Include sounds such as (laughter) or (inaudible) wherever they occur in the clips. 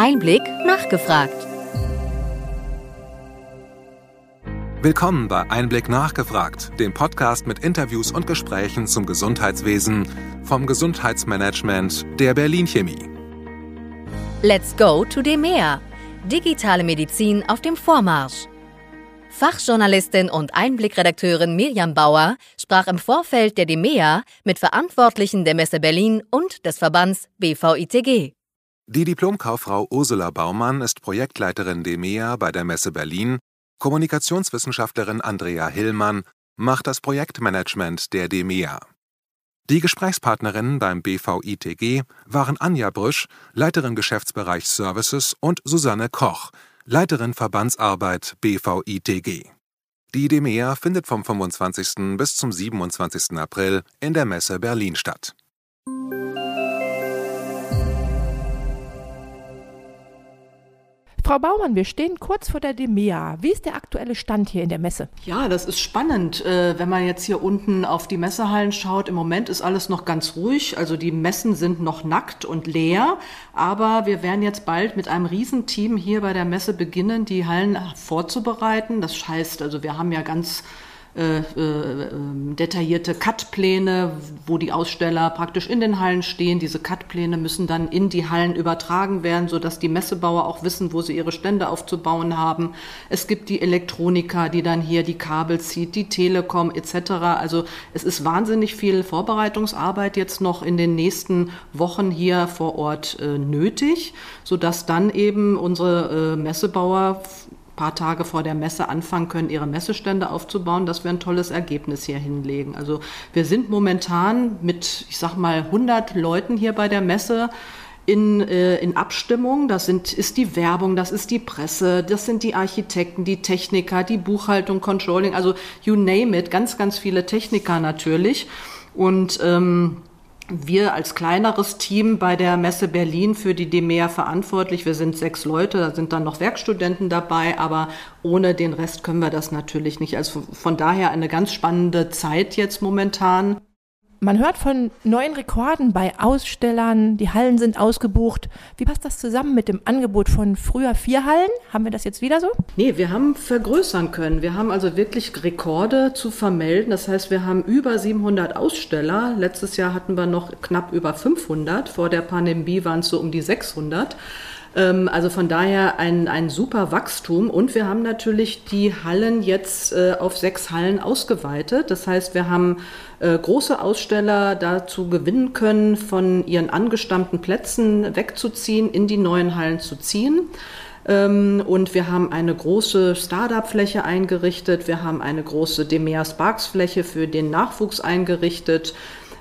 Einblick nachgefragt. Willkommen bei Einblick nachgefragt, dem Podcast mit Interviews und Gesprächen zum Gesundheitswesen vom Gesundheitsmanagement der Berlin Chemie. Let's go to DEMEA. Digitale Medizin auf dem Vormarsch. Fachjournalistin und Einblickredakteurin Mirjam Bauer sprach im Vorfeld der DEMEA mit Verantwortlichen der Messe Berlin und des Verbands BVITG. Die Diplomkauffrau Ursula Baumann ist Projektleiterin DEMEA bei der Messe Berlin, Kommunikationswissenschaftlerin Andrea Hillmann macht das Projektmanagement der DEMEA. Die Gesprächspartnerinnen beim BVITG waren Anja Brüsch, Leiterin Geschäftsbereich Services und Susanne Koch, Leiterin Verbandsarbeit BVITG. Die DEMEA findet vom 25. bis zum 27. April in der Messe Berlin statt. Frau Baumann, wir stehen kurz vor der DEMEA. Wie ist der aktuelle Stand hier in der Messe? Ja, das ist spannend. Äh, wenn man jetzt hier unten auf die Messehallen schaut, im Moment ist alles noch ganz ruhig. Also die Messen sind noch nackt und leer. Aber wir werden jetzt bald mit einem Riesenteam hier bei der Messe beginnen, die Hallen vorzubereiten. Das heißt, also wir haben ja ganz äh, äh, detaillierte Cut-Pläne, wo die Aussteller praktisch in den Hallen stehen. Diese Cut-Pläne müssen dann in die Hallen übertragen werden, sodass die Messebauer auch wissen, wo sie ihre Stände aufzubauen haben. Es gibt die Elektroniker, die dann hier die Kabel zieht, die Telekom etc. Also es ist wahnsinnig viel Vorbereitungsarbeit jetzt noch in den nächsten Wochen hier vor Ort äh, nötig, sodass dann eben unsere äh, Messebauer paar Tage vor der Messe anfangen können, ihre Messestände aufzubauen, dass wir ein tolles Ergebnis hier hinlegen. Also wir sind momentan mit, ich sag mal, 100 Leuten hier bei der Messe in, äh, in Abstimmung. Das sind, ist die Werbung, das ist die Presse, das sind die Architekten, die Techniker, die Buchhaltung, Controlling, also you name it, ganz, ganz viele Techniker natürlich. Und ähm, wir als kleineres Team bei der Messe Berlin für die DEMEA verantwortlich. Wir sind sechs Leute, da sind dann noch Werkstudenten dabei, aber ohne den Rest können wir das natürlich nicht. Also von daher eine ganz spannende Zeit jetzt momentan. Man hört von neuen Rekorden bei Ausstellern, die Hallen sind ausgebucht. Wie passt das zusammen mit dem Angebot von früher vier Hallen? Haben wir das jetzt wieder so? Nee, wir haben vergrößern können. Wir haben also wirklich Rekorde zu vermelden. Das heißt, wir haben über 700 Aussteller. Letztes Jahr hatten wir noch knapp über 500. Vor der Pandemie waren es so um die 600. Ähm, also von daher ein, ein super Wachstum. Und wir haben natürlich die Hallen jetzt äh, auf sechs Hallen ausgeweitet. Das heißt, wir haben äh, große Aussteller dazu gewinnen können, von ihren angestammten Plätzen wegzuziehen, in die neuen Hallen zu ziehen. Ähm, und wir haben eine große Startup-Fläche eingerichtet. Wir haben eine große Demea Sparks-Fläche für den Nachwuchs eingerichtet.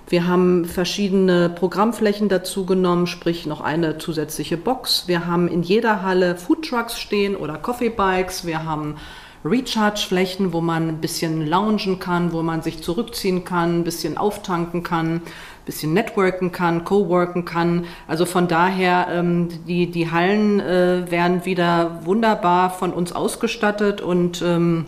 Wir haben verschiedene Programmflächen dazu genommen, sprich noch eine zusätzliche Box. Wir haben in jeder Halle Foodtrucks stehen oder Coffeebikes. Wir haben Recharge-Flächen, wo man ein bisschen loungen kann, wo man sich zurückziehen kann, ein bisschen auftanken kann, ein bisschen networken kann, coworken kann. Also von daher, ähm, die, die Hallen äh, werden wieder wunderbar von uns ausgestattet und ähm,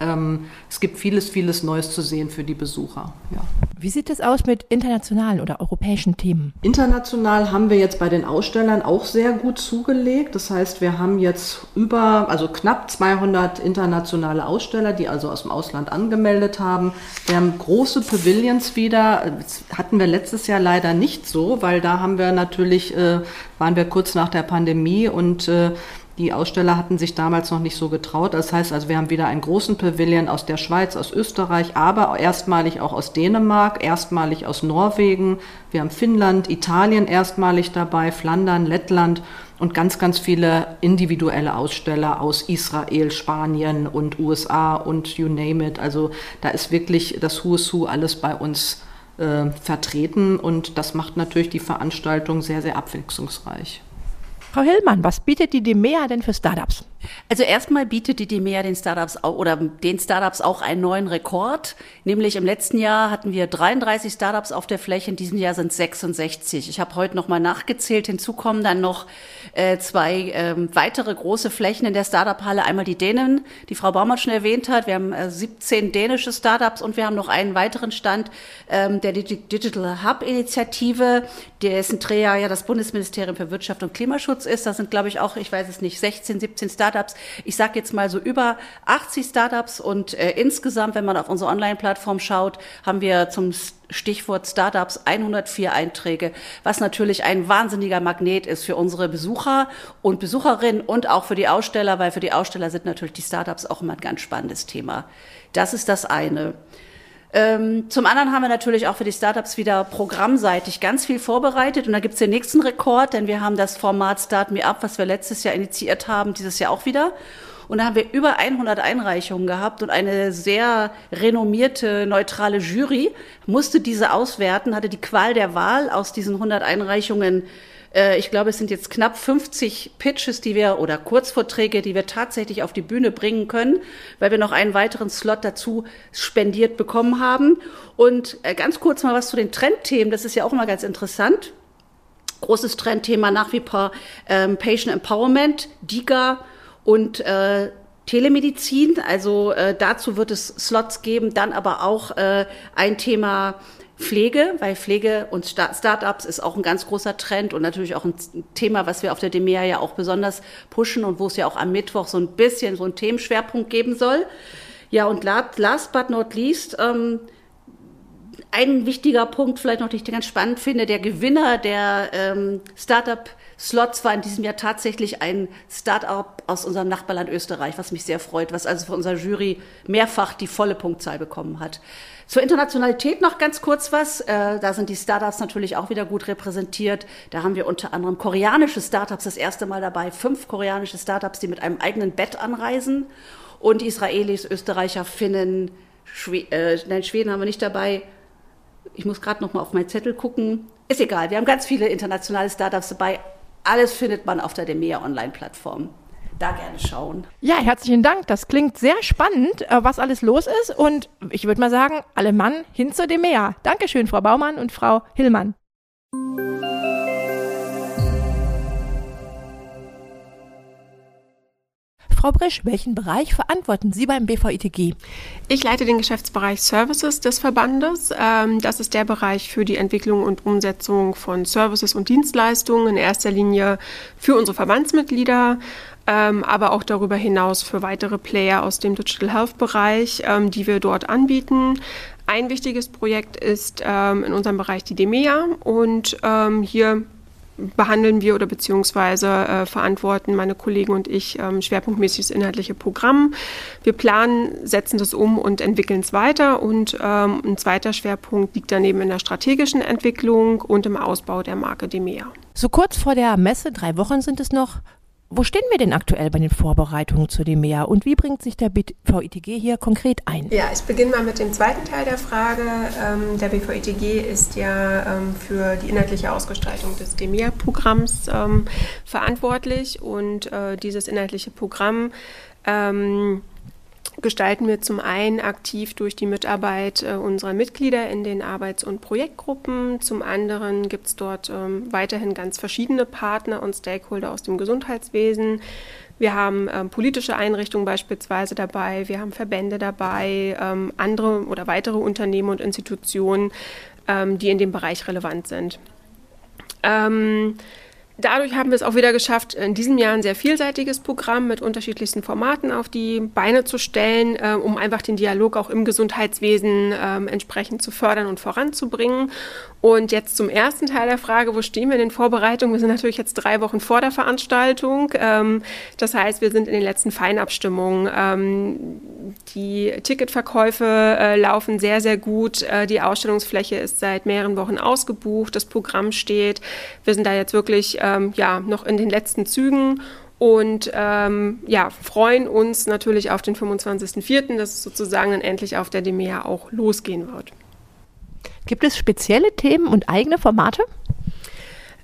ähm, es gibt vieles, vieles Neues zu sehen für die Besucher. Ja. Wie sieht es aus mit internationalen oder europäischen Themen? International haben wir jetzt bei den Ausstellern auch sehr gut zugelegt. Das heißt, wir haben jetzt über, also knapp 200 internationale Aussteller, die also aus dem Ausland angemeldet haben. Wir haben große Pavilions wieder. Das hatten wir letztes Jahr leider nicht so, weil da haben wir natürlich, äh, waren wir kurz nach der Pandemie und äh, die Aussteller hatten sich damals noch nicht so getraut. Das heißt also, wir haben wieder einen großen Pavillon aus der Schweiz, aus Österreich, aber erstmalig auch aus Dänemark, erstmalig aus Norwegen. Wir haben Finnland, Italien erstmalig dabei, Flandern, Lettland und ganz, ganz viele individuelle Aussteller aus Israel, Spanien und USA und you name it. Also da ist wirklich das Who is Who alles bei uns äh, vertreten und das macht natürlich die Veranstaltung sehr, sehr abwechslungsreich. Frau Hillmann, was bietet die DEMEA denn für Startups? Also erstmal bietet die DEMEA den Startups auch, oder den Startups auch einen neuen Rekord. Nämlich im letzten Jahr hatten wir 33 Startups auf der Fläche, in diesem Jahr sind 66. Ich habe heute nochmal nachgezählt. Hinzu kommen dann noch äh, zwei ähm, weitere große Flächen in der Startup-Halle. Einmal die Dänen, die Frau Baumann schon erwähnt hat. Wir haben äh, 17 dänische Startups und wir haben noch einen weiteren Stand ähm, der Digital Hub-Initiative, dessen Träger ja das Bundesministerium für Wirtschaft und Klimaschutz ist. Da sind, glaube ich, auch, ich weiß es nicht, 16, 17 Startups. Ich sage jetzt mal so über 80 Startups und äh, insgesamt, wenn man auf unsere Online-Plattform schaut, haben wir zum Stichwort Startups 104 Einträge, was natürlich ein wahnsinniger Magnet ist für unsere Besucher und Besucherinnen und auch für die Aussteller, weil für die Aussteller sind natürlich die Startups auch immer ein ganz spannendes Thema. Das ist das eine. Ähm, zum anderen haben wir natürlich auch für die Startups wieder programmseitig ganz viel vorbereitet. Und da gibt es den nächsten Rekord, denn wir haben das Format Start Me Up, was wir letztes Jahr initiiert haben, dieses Jahr auch wieder. Und da haben wir über 100 Einreichungen gehabt und eine sehr renommierte, neutrale Jury musste diese auswerten, hatte die Qual der Wahl aus diesen 100 Einreichungen äh, ich glaube, es sind jetzt knapp 50 Pitches, die wir oder Kurzvorträge, die wir tatsächlich auf die Bühne bringen können, weil wir noch einen weiteren Slot dazu spendiert bekommen haben. Und äh, ganz kurz mal was zu den Trendthemen. Das ist ja auch immer ganz interessant. Großes Trendthema nach wie vor ähm, Patient Empowerment, DIGA und äh, Telemedizin. Also äh, dazu wird es Slots geben, dann aber auch äh, ein Thema Pflege, weil Pflege und Startups ist auch ein ganz großer Trend und natürlich auch ein Thema, was wir auf der DEMEA ja auch besonders pushen und wo es ja auch am Mittwoch so ein bisschen so einen Themenschwerpunkt geben soll. Ja, und last but not least, ähm, ein wichtiger Punkt, vielleicht noch, den ich ganz spannend finde, der Gewinner der ähm, Startup Slots war in diesem Jahr tatsächlich ein Startup aus unserem Nachbarland Österreich, was mich sehr freut, was also für unsere Jury mehrfach die volle Punktzahl bekommen hat. Zur Internationalität noch ganz kurz was. Äh, da sind die Startups natürlich auch wieder gut repräsentiert. Da haben wir unter anderem koreanische Startups das erste Mal dabei. Fünf koreanische Startups, die mit einem eigenen Bett anreisen. Und Israelis, Österreicher, Finnen, Schwe äh, nein, Schweden haben wir nicht dabei. Ich muss gerade noch mal auf meinen Zettel gucken. Ist egal. Wir haben ganz viele internationale Startups dabei. Alles findet man auf der Demea Online-Plattform da gerne schauen. Ja, herzlichen Dank. Das klingt sehr spannend, äh, was alles los ist. Und ich würde mal sagen, alle Mann hin zu dem Meer. Dankeschön, Frau Baumann und Frau Hillmann. Frau Brisch, welchen Bereich verantworten Sie beim BVITG? Ich leite den Geschäftsbereich Services des Verbandes. Ähm, das ist der Bereich für die Entwicklung und Umsetzung von Services und Dienstleistungen, in erster Linie für unsere Verbandsmitglieder, ähm, aber auch darüber hinaus für weitere Player aus dem Digital Health Bereich, ähm, die wir dort anbieten. Ein wichtiges Projekt ist in unserem Bereich die DEMEA und hier behandeln wir oder beziehungsweise äh, verantworten meine Kollegen und ich ähm, schwerpunktmäßig das inhaltliche Programm. Wir planen, setzen das um und entwickeln es weiter. Und ähm, ein zweiter Schwerpunkt liegt daneben in der strategischen Entwicklung und im Ausbau der Marke Demea. So kurz vor der Messe, drei Wochen sind es noch, wo stehen wir denn aktuell bei den Vorbereitungen zu dem Meer und wie bringt sich der BVITG hier konkret ein? Ja, ich beginne mal mit dem zweiten Teil der Frage. Ähm, der BVITG ist ja ähm, für die inhaltliche Ausgestaltung des DEMEA-Programms ähm, verantwortlich und äh, dieses inhaltliche Programm gestalten wir zum einen aktiv durch die Mitarbeit äh, unserer Mitglieder in den Arbeits- und Projektgruppen. Zum anderen gibt es dort ähm, weiterhin ganz verschiedene Partner und Stakeholder aus dem Gesundheitswesen. Wir haben ähm, politische Einrichtungen beispielsweise dabei, wir haben Verbände dabei, ähm, andere oder weitere Unternehmen und Institutionen, ähm, die in dem Bereich relevant sind. Dadurch haben wir es auch wieder geschafft, in diesem Jahr ein sehr vielseitiges Programm mit unterschiedlichsten Formaten auf die Beine zu stellen, äh, um einfach den Dialog auch im Gesundheitswesen äh, entsprechend zu fördern und voranzubringen. Und jetzt zum ersten Teil der Frage, wo stehen wir in den Vorbereitungen? Wir sind natürlich jetzt drei Wochen vor der Veranstaltung. Ähm, das heißt, wir sind in den letzten Feinabstimmungen. Ähm, die Ticketverkäufe äh, laufen sehr, sehr gut. Äh, die Ausstellungsfläche ist seit mehreren Wochen ausgebucht. Das Programm steht. Wir sind da jetzt wirklich ähm, ja, noch in den letzten Zügen und ähm, ja, freuen uns natürlich auf den 25.04., dass es sozusagen dann endlich auf der DEMEA auch losgehen wird. Gibt es spezielle Themen und eigene Formate?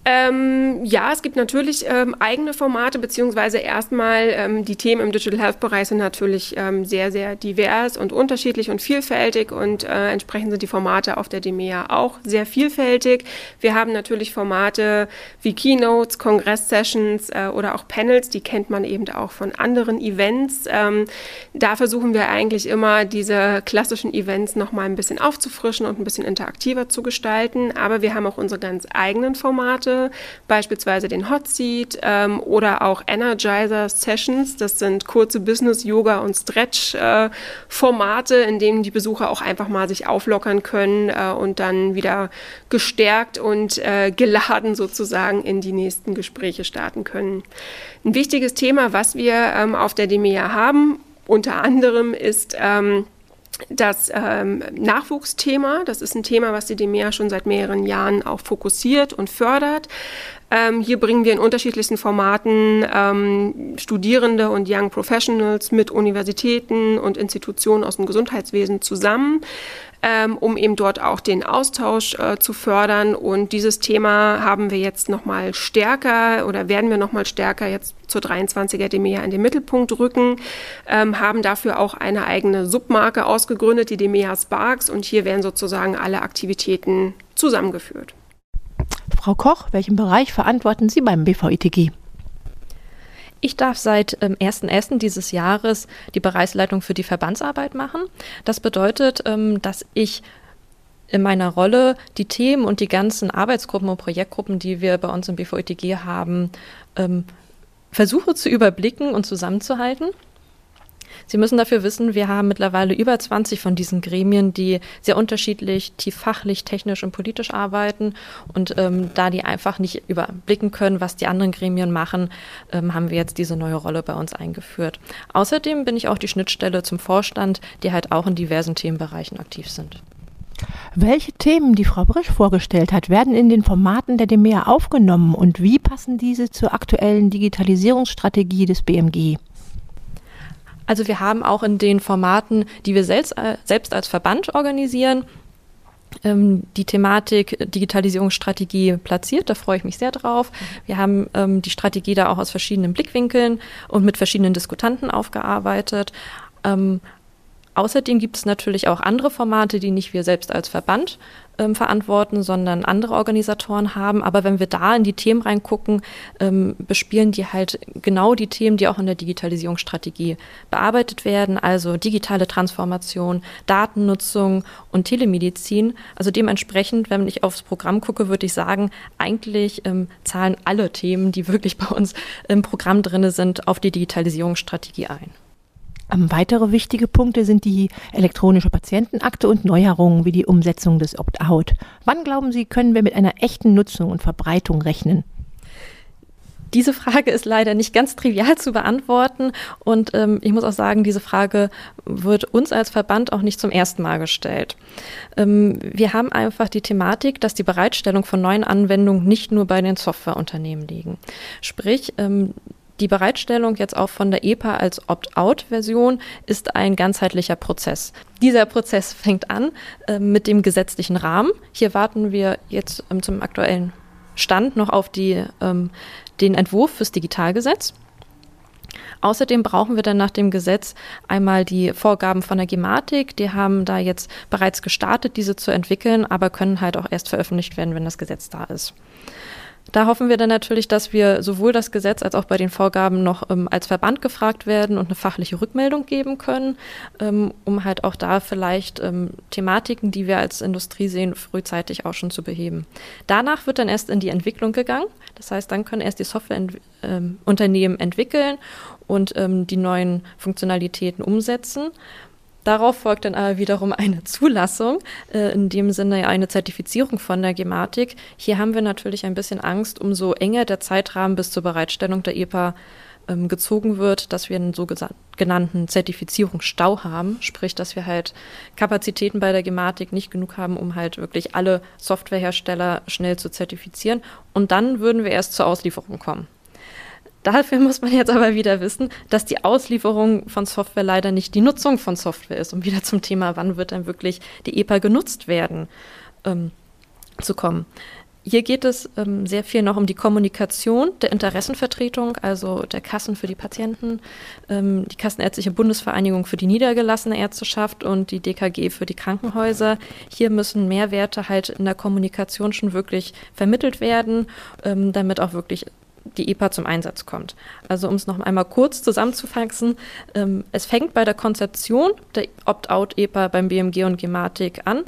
Ähm, ja, es gibt natürlich ähm, eigene Formate, beziehungsweise erstmal ähm, die Themen im Digital Health Bereich sind natürlich ähm, sehr, sehr divers und unterschiedlich und vielfältig und äh, entsprechend sind die Formate auf der DEMEA auch sehr vielfältig. Wir haben natürlich Formate wie Keynotes, Kongress-Sessions äh, oder auch Panels, die kennt man eben auch von anderen Events. Ähm, da versuchen wir eigentlich immer, diese klassischen Events nochmal ein bisschen aufzufrischen und ein bisschen interaktiver zu gestalten, aber wir haben auch unsere ganz eigenen Formate beispielsweise den Hot Seat ähm, oder auch Energizer Sessions. Das sind kurze Business, Yoga und Stretch-Formate, äh, in denen die Besucher auch einfach mal sich auflockern können äh, und dann wieder gestärkt und äh, geladen sozusagen in die nächsten Gespräche starten können. Ein wichtiges Thema, was wir ähm, auf der DEMEA haben, unter anderem ist ähm, das ähm, Nachwuchsthema, das ist ein Thema, was die DEMEA schon seit mehreren Jahren auch fokussiert und fördert. Ähm, hier bringen wir in unterschiedlichsten Formaten ähm, Studierende und Young Professionals mit Universitäten und Institutionen aus dem Gesundheitswesen zusammen ähm, um eben dort auch den Austausch äh, zu fördern. Und dieses Thema haben wir jetzt nochmal stärker oder werden wir nochmal stärker jetzt zur 23er DEMEA in den Mittelpunkt rücken, ähm, haben dafür auch eine eigene Submarke ausgegründet, die DEMEA Sparks. Und hier werden sozusagen alle Aktivitäten zusammengeführt. Frau Koch, welchen Bereich verantworten Sie beim BVITG? Ich darf seit ähm, 1.1. dieses Jahres die Bereichsleitung für die Verbandsarbeit machen. Das bedeutet, ähm, dass ich in meiner Rolle die Themen und die ganzen Arbeitsgruppen und Projektgruppen, die wir bei uns im BVITG haben, ähm, versuche zu überblicken und zusammenzuhalten. Sie müssen dafür wissen, wir haben mittlerweile über 20 von diesen Gremien, die sehr unterschiedlich, tief fachlich, technisch und politisch arbeiten. Und ähm, da die einfach nicht überblicken können, was die anderen Gremien machen, ähm, haben wir jetzt diese neue Rolle bei uns eingeführt. Außerdem bin ich auch die Schnittstelle zum Vorstand, die halt auch in diversen Themenbereichen aktiv sind. Welche Themen, die Frau Brisch vorgestellt hat, werden in den Formaten der DEMEA aufgenommen und wie passen diese zur aktuellen Digitalisierungsstrategie des BMG? Also wir haben auch in den Formaten, die wir selbst, äh, selbst als Verband organisieren, ähm, die Thematik Digitalisierungsstrategie platziert. Da freue ich mich sehr drauf. Wir haben ähm, die Strategie da auch aus verschiedenen Blickwinkeln und mit verschiedenen Diskutanten aufgearbeitet. Ähm, Außerdem gibt es natürlich auch andere Formate, die nicht wir selbst als Verband ähm, verantworten, sondern andere Organisatoren haben. Aber wenn wir da in die Themen reingucken, ähm, bespielen die halt genau die Themen, die auch in der Digitalisierungsstrategie bearbeitet werden, also digitale Transformation, Datennutzung und Telemedizin. Also dementsprechend, wenn ich aufs Programm gucke, würde ich sagen, eigentlich ähm, zahlen alle Themen, die wirklich bei uns im Programm drin sind, auf die Digitalisierungsstrategie ein. Ähm, weitere wichtige Punkte sind die elektronische Patientenakte und Neuerungen wie die Umsetzung des Opt-out. Wann glauben Sie, können wir mit einer echten Nutzung und Verbreitung rechnen? Diese Frage ist leider nicht ganz trivial zu beantworten und ähm, ich muss auch sagen, diese Frage wird uns als Verband auch nicht zum ersten Mal gestellt. Ähm, wir haben einfach die Thematik, dass die Bereitstellung von neuen Anwendungen nicht nur bei den Softwareunternehmen liegen. Sprich, ähm, die Bereitstellung jetzt auch von der EPA als Opt-out-Version ist ein ganzheitlicher Prozess. Dieser Prozess fängt an äh, mit dem gesetzlichen Rahmen. Hier warten wir jetzt ähm, zum aktuellen Stand noch auf die, ähm, den Entwurf fürs Digitalgesetz. Außerdem brauchen wir dann nach dem Gesetz einmal die Vorgaben von der Gematik. Die haben da jetzt bereits gestartet, diese zu entwickeln, aber können halt auch erst veröffentlicht werden, wenn das Gesetz da ist. Da hoffen wir dann natürlich, dass wir sowohl das Gesetz als auch bei den Vorgaben noch ähm, als Verband gefragt werden und eine fachliche Rückmeldung geben können, ähm, um halt auch da vielleicht ähm, Thematiken, die wir als Industrie sehen, frühzeitig auch schon zu beheben. Danach wird dann erst in die Entwicklung gegangen. Das heißt, dann können erst die Softwareunternehmen ähm, entwickeln und ähm, die neuen Funktionalitäten umsetzen. Darauf folgt dann aber wiederum eine Zulassung, äh, in dem Sinne eine Zertifizierung von der Gematik. Hier haben wir natürlich ein bisschen Angst, umso enger der Zeitrahmen bis zur Bereitstellung der EPA ähm, gezogen wird, dass wir einen sogenannten Zertifizierungsstau haben, sprich, dass wir halt Kapazitäten bei der Gematik nicht genug haben, um halt wirklich alle Softwarehersteller schnell zu zertifizieren. Und dann würden wir erst zur Auslieferung kommen. Dafür muss man jetzt aber wieder wissen, dass die Auslieferung von Software leider nicht die Nutzung von Software ist, um wieder zum Thema, wann wird dann wirklich die EPA genutzt werden, ähm, zu kommen. hier geht es ähm, sehr viel noch um die Kommunikation der Interessenvertretung, also der Kassen für die Patienten, ähm, die Kassenärztliche Bundesvereinigung für die niedergelassene Ärzteschaft und die DKG für die Krankenhäuser. Hier müssen Mehrwerte halt in der Kommunikation schon wirklich vermittelt werden, ähm, damit auch wirklich die EPA zum Einsatz kommt. Also um es noch einmal kurz zusammenzufassen, ähm, es fängt bei der Konzeption der Opt-out-EPA beim BMG und Gematik an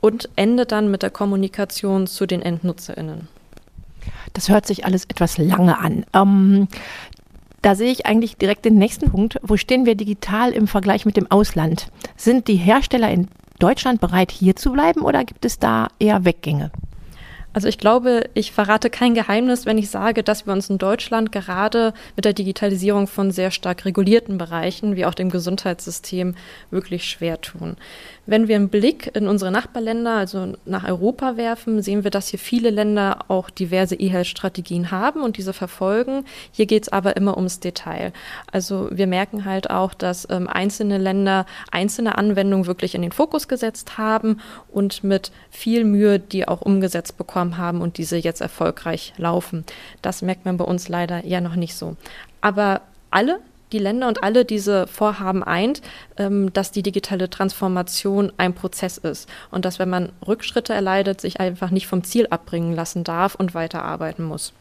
und endet dann mit der Kommunikation zu den EndnutzerInnen. Das hört sich alles etwas lange an. Ähm, da sehe ich eigentlich direkt den nächsten Punkt. Wo stehen wir digital im Vergleich mit dem Ausland? Sind die Hersteller in Deutschland bereit, hier zu bleiben oder gibt es da eher Weggänge? Also ich glaube, ich verrate kein Geheimnis, wenn ich sage, dass wir uns in Deutschland gerade mit der Digitalisierung von sehr stark regulierten Bereichen, wie auch dem Gesundheitssystem, wirklich schwer tun. Wenn wir einen Blick in unsere Nachbarländer, also nach Europa werfen, sehen wir, dass hier viele Länder auch diverse E-Health-Strategien haben und diese verfolgen. Hier geht es aber immer ums Detail. Also wir merken halt auch, dass ähm, einzelne Länder einzelne Anwendungen wirklich in den Fokus gesetzt haben und mit viel Mühe die auch umgesetzt bekommen haben und diese jetzt erfolgreich laufen. Das merkt man bei uns leider eher noch nicht so. Aber alle die Länder und alle diese Vorhaben eint, ähm, dass die digitale Transformation ein Prozess ist und dass, wenn man Rückschritte erleidet, sich einfach nicht vom Ziel abbringen lassen darf und weiterarbeiten muss.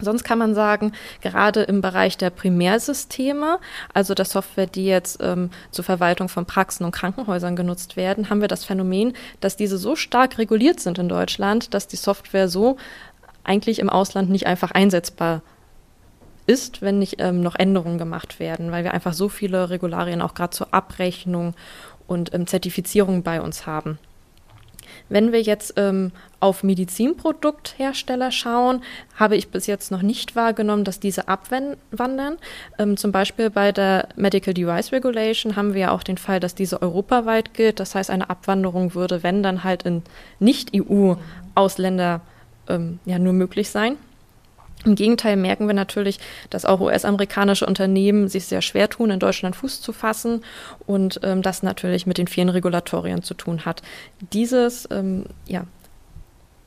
Sonst kann man sagen, gerade im Bereich der Primärsysteme, also der Software, die jetzt ähm, zur Verwaltung von Praxen und Krankenhäusern genutzt werden, haben wir das Phänomen, dass diese so stark reguliert sind in Deutschland, dass die Software so eigentlich im Ausland nicht einfach einsetzbar ist, wenn nicht ähm, noch Änderungen gemacht werden, weil wir einfach so viele Regularien auch gerade zur Abrechnung und ähm, Zertifizierung bei uns haben. Wenn wir jetzt ähm, auf Medizinprodukthersteller schauen, habe ich bis jetzt noch nicht wahrgenommen, dass diese abwandern. Ähm, zum Beispiel bei der Medical Device Regulation haben wir ja auch den Fall, dass diese europaweit gilt. Das heißt, eine Abwanderung würde, wenn dann halt in Nicht-EU-Ausländer ähm, ja nur möglich sein. Im Gegenteil merken wir natürlich, dass auch US-amerikanische Unternehmen sich sehr schwer tun, in Deutschland Fuß zu fassen und ähm, das natürlich mit den vielen Regulatorien zu tun hat. Dieses ähm, ja,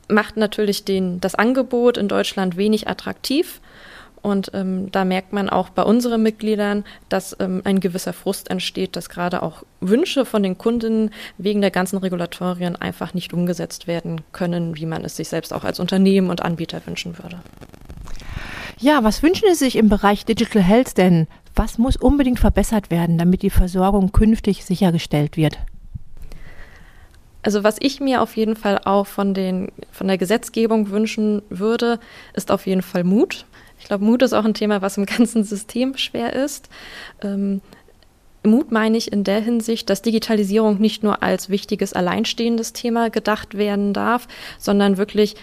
macht natürlich den, das Angebot in Deutschland wenig attraktiv. Und ähm, da merkt man auch bei unseren Mitgliedern, dass ähm, ein gewisser Frust entsteht, dass gerade auch Wünsche von den Kunden wegen der ganzen Regulatorien einfach nicht umgesetzt werden können, wie man es sich selbst auch als Unternehmen und Anbieter wünschen würde. Ja, was wünschen Sie sich im Bereich Digital Health denn? Was muss unbedingt verbessert werden, damit die Versorgung künftig sichergestellt wird? Also was ich mir auf jeden Fall auch von, den, von der Gesetzgebung wünschen würde, ist auf jeden Fall Mut. Ich glaube, Mut ist auch ein Thema, was im (laughs) ganzen System schwer ist. Ähm, Mut meine ich in der Hinsicht, dass Digitalisierung nicht nur als wichtiges alleinstehendes Thema gedacht werden darf, sondern wirklich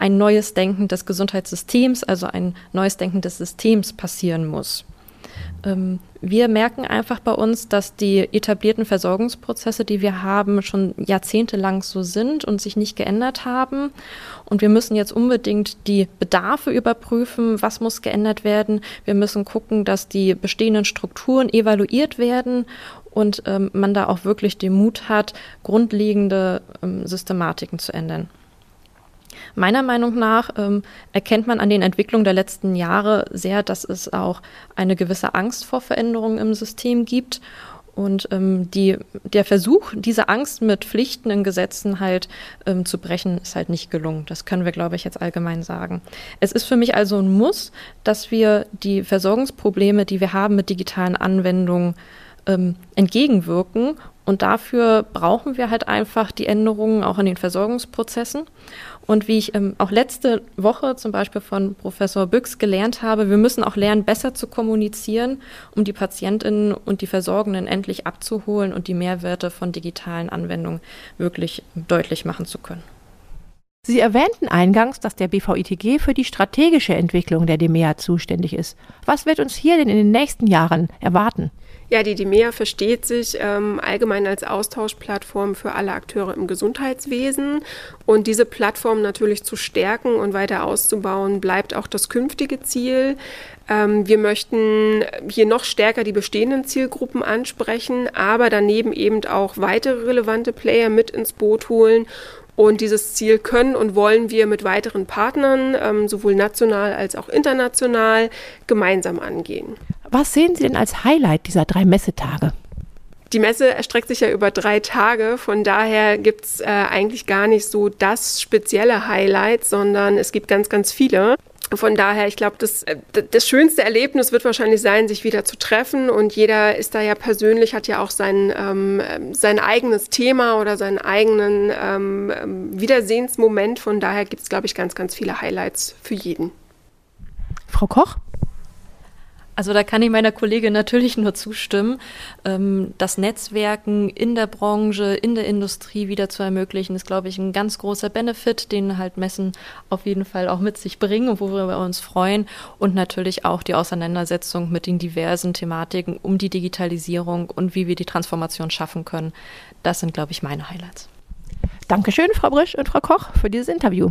ein neues Denken des Gesundheitssystems, also ein neues Denken des Systems passieren muss. Ähm, wir merken einfach bei uns, dass die etablierten Versorgungsprozesse, die wir haben, schon jahrzehntelang so sind und sich nicht geändert haben. Und wir müssen jetzt unbedingt die Bedarfe überprüfen, was muss geändert werden. Wir müssen gucken, dass die bestehenden Strukturen evaluiert werden und ähm, man da auch wirklich den Mut hat, grundlegende ähm, Systematiken zu ändern. Meiner Meinung nach ähm, erkennt man an den Entwicklungen der letzten Jahre sehr, dass es auch eine gewisse Angst vor Veränderungen im System gibt. Und ähm, die, der Versuch, diese Angst mit Pflichten in Gesetzen halt ähm, zu brechen, ist halt nicht gelungen. Das können wir, glaube ich, jetzt allgemein sagen. Es ist für mich also ein Muss, dass wir die Versorgungsprobleme, die wir haben mit digitalen Anwendungen, ähm, entgegenwirken. Und dafür brauchen wir halt einfach die Änderungen auch in den Versorgungsprozessen. Und wie ich ähm, auch letzte Woche zum Beispiel von Professor Büchs gelernt habe, wir müssen auch lernen, besser zu kommunizieren, um die Patientinnen und die Versorgenden endlich abzuholen und die Mehrwerte von digitalen Anwendungen wirklich deutlich machen zu können. Sie erwähnten eingangs, dass der BVITG für die strategische Entwicklung der DEMEA zuständig ist. Was wird uns hier denn in den nächsten Jahren erwarten? Ja, die DEMEA versteht sich ähm, allgemein als Austauschplattform für alle Akteure im Gesundheitswesen. Und diese Plattform natürlich zu stärken und weiter auszubauen, bleibt auch das künftige Ziel. Ähm, wir möchten hier noch stärker die bestehenden Zielgruppen ansprechen, aber daneben eben auch weitere relevante Player mit ins Boot holen Und dieses Ziel können und wollen wir mit weiteren Partnern, ähm, sowohl national als auch international, gemeinsam angehen. Was sehen Sie denn als Highlight dieser drei Messetage? Die Messe erstreckt sich ja über drei Tage, von daher gibt es äh, eigentlich gar nicht so das spezielle Highlight, sondern es gibt ganz, ganz viele. Von daher, ich glaube, das, äh, das schönste Erlebnis wird wahrscheinlich sein, sich wieder zu treffen. Und jeder ist da ja persönlich, hat ja auch sein, ähm, sein eigenes Thema oder seinen eigenen ähm, ähm Wiedersehensmoment. Von daher gibt es, glaube ich, ganz, ganz viele Highlights für jeden. Frau Koch? Also da kann ich meiner Kollegin natürlich nur zustimmen. Ähm, das Netzwerken in der Branche, in der Industrie wieder zu ermöglichen, ist, glaube ich, ein ganz großer Benefit, den halt Messen auf jeden Fall auch mit sich bringen und worüber wir uns freuen. Und natürlich auch die Auseinandersetzung mit den diversen Thematiken um die Digitalisierung und wie wir die Transformation schaffen können. Das sind, glaube ich, meine Highlights. Dankeschön, Frau Brisch und Frau Koch, für dieses Interview.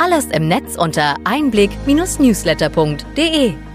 Alles im Netz unter einblick-newsletter.de.